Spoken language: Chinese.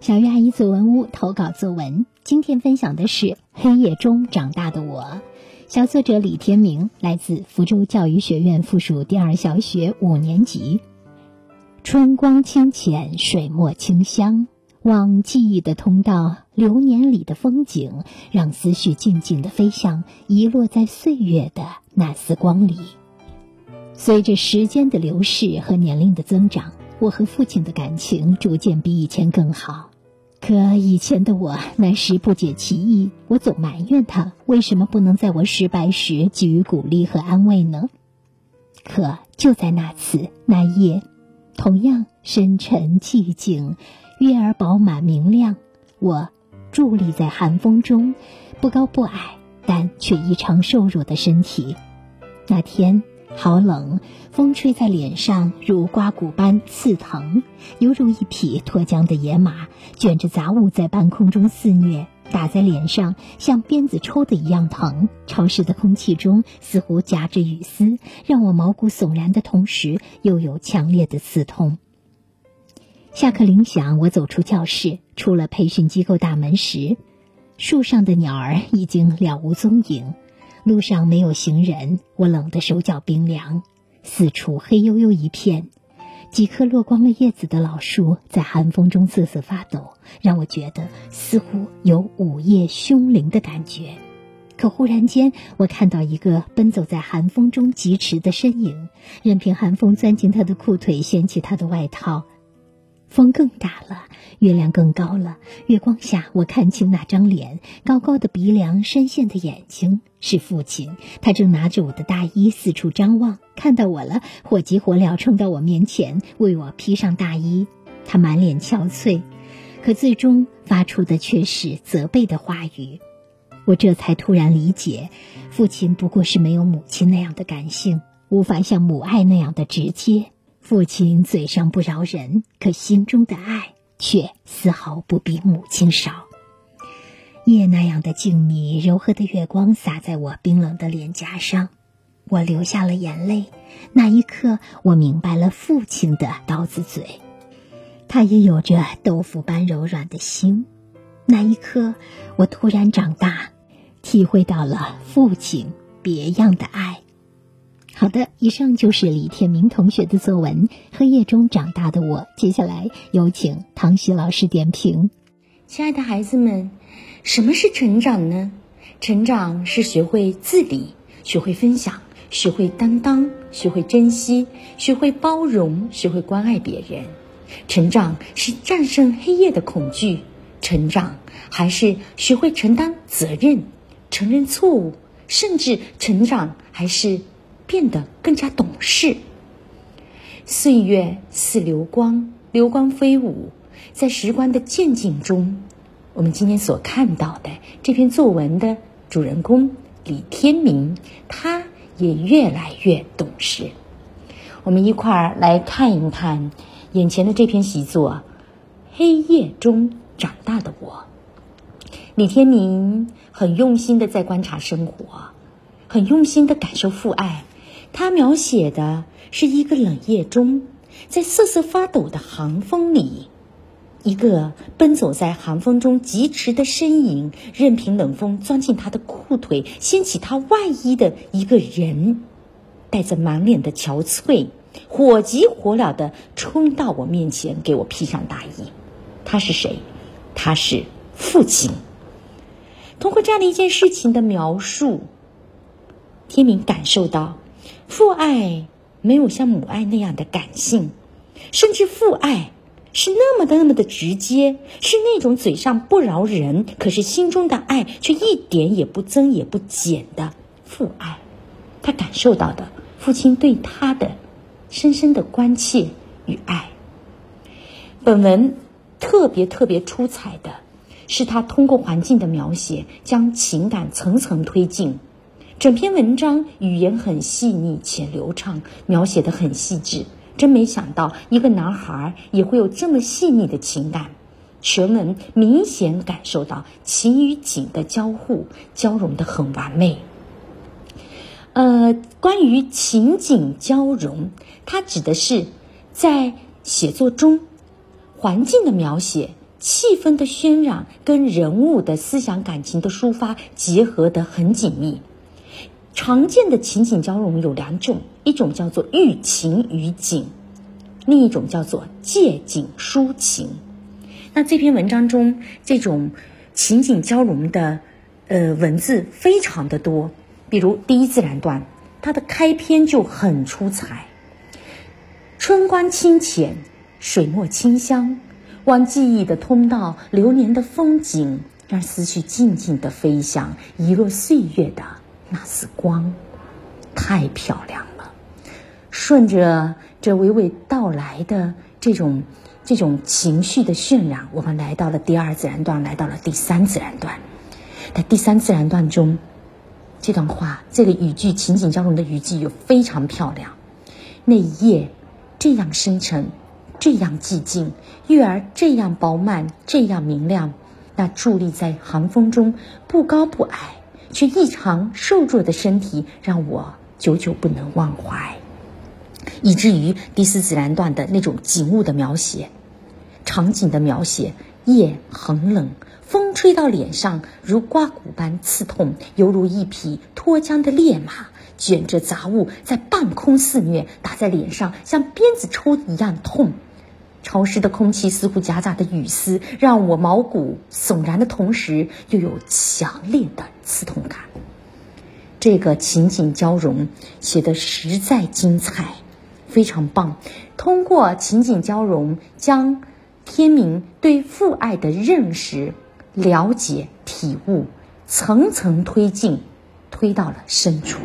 小鱼阿姨作文屋投稿作文，今天分享的是《黑夜中长大的我》，小作者李天明，来自福州教育学院附属第二小学五年级。春光清浅，水墨清香，望记忆的通道，流年里的风景，让思绪静静的飞向遗落在岁月的那丝光里。随着时间的流逝和年龄的增长。我和父亲的感情逐渐比以前更好，可以前的我那时不解其意，我总埋怨他为什么不能在我失败时给予鼓励和安慰呢？可就在那次那夜，同样深沉寂静，月儿饱满明亮，我伫立在寒风中，不高不矮，但却异常瘦弱的身体。那天。好冷，风吹在脸上如刮骨般刺疼，犹如一匹脱缰的野马卷着杂物在半空中肆虐，打在脸上像鞭子抽的一样疼。潮湿的空气中似乎夹着雨丝，让我毛骨悚然的同时又有强烈的刺痛。下课铃响，我走出教室，出了培训机构大门时，树上的鸟儿已经了无踪影。路上没有行人，我冷得手脚冰凉，四处黑黝黝一片，几棵落光了叶子的老树在寒风中瑟瑟发抖，让我觉得似乎有午夜凶铃的感觉。可忽然间，我看到一个奔走在寒风中疾驰的身影，任凭寒风钻进他的裤腿，掀起他的外套。风更大了，月亮更高了。月光下，我看清那张脸，高高的鼻梁，深陷的眼睛，是父亲。他正拿着我的大衣四处张望，看到我了，火急火燎冲到我面前，为我披上大衣。他满脸憔悴，可最终发出的却是责备的话语。我这才突然理解，父亲不过是没有母亲那样的感性，无法像母爱那样的直接。父亲嘴上不饶人，可心中的爱却丝毫不比母亲少。夜那样的静谧，柔和的月光洒在我冰冷的脸颊上，我流下了眼泪。那一刻，我明白了父亲的刀子嘴，他也有着豆腐般柔软的心。那一刻，我突然长大，体会到了父亲别样的爱。好的，以上就是李天明同学的作文《黑夜中长大的我》。接下来有请唐熙老师点评。亲爱的孩子们，什么是成长呢？成长是学会自理，学会分享，学会担当，学会珍惜，学会包容，学会关爱别人。成长是战胜黑夜的恐惧，成长还是学会承担责任、承认错误，甚至成长还是。变得更加懂事。岁月似流光，流光飞舞，在时光的渐进中，我们今天所看到的这篇作文的主人公李天明，他也越来越懂事。我们一块儿来看一看眼前的这篇习作《黑夜中长大的我》。李天明很用心的在观察生活，很用心的感受父爱。他描写的是一个冷夜中，在瑟瑟发抖的寒风里，一个奔走在寒风中疾驰的身影，任凭冷风钻进他的裤腿，掀起他外衣的一个人，带着满脸的憔悴，火急火燎的冲到我面前，给我披上大衣。他是谁？他是父亲。通过这样的一件事情的描述，天明感受到。父爱没有像母爱那样的感性，甚至父爱是那么的那么的直接，是那种嘴上不饶人，可是心中的爱却一点也不增也不减的父爱。他感受到的父亲对他的深深的关切与爱。本文特别特别出彩的是，他通过环境的描写，将情感层层推进。整篇文章语言很细腻且流畅，描写的很细致。真没想到，一个男孩也会有这么细腻的情感。全文明显感受到情与景的交互交融的很完美。呃，关于情景交融，它指的是在写作中环境的描写气氛的渲染跟人物的思想感情的抒发结合得很紧密。常见的情景交融有两种，一种叫做寓情于景，另一种叫做借景抒情。那这篇文章中这种情景交融的呃文字非常的多，比如第一自然段，它的开篇就很出彩。春光清浅，水墨清香，往记忆的通道，流年的风景，让思绪静静的飞翔，遗落岁月的那丝光，太漂亮了。顺着这娓娓道来的这种。这种情绪的渲染，我们来到了第二自然段，来到了第三自然段。在第三自然段中，这段话，这个语句情景交融的语句又非常漂亮。那一夜这样深沉，这样寂静，月儿这样饱满，这样明亮。那伫立在寒风中，不高不矮，却异常瘦弱的身体，让我久久不能忘怀。以至于第四自然段的那种景物的描写。场景的描写，夜很冷，风吹到脸上如刮骨般刺痛，犹如一匹脱缰的烈马卷着杂物在半空肆虐，打在脸上像鞭子抽一样痛。潮湿的空气似乎夹杂的雨丝，让我毛骨悚然的同时，又有强烈的刺痛感。这个情景交融写得实在精彩，非常棒。通过情景交融，将天明对父爱的认识、了解、体悟，层层推进，推到了深处。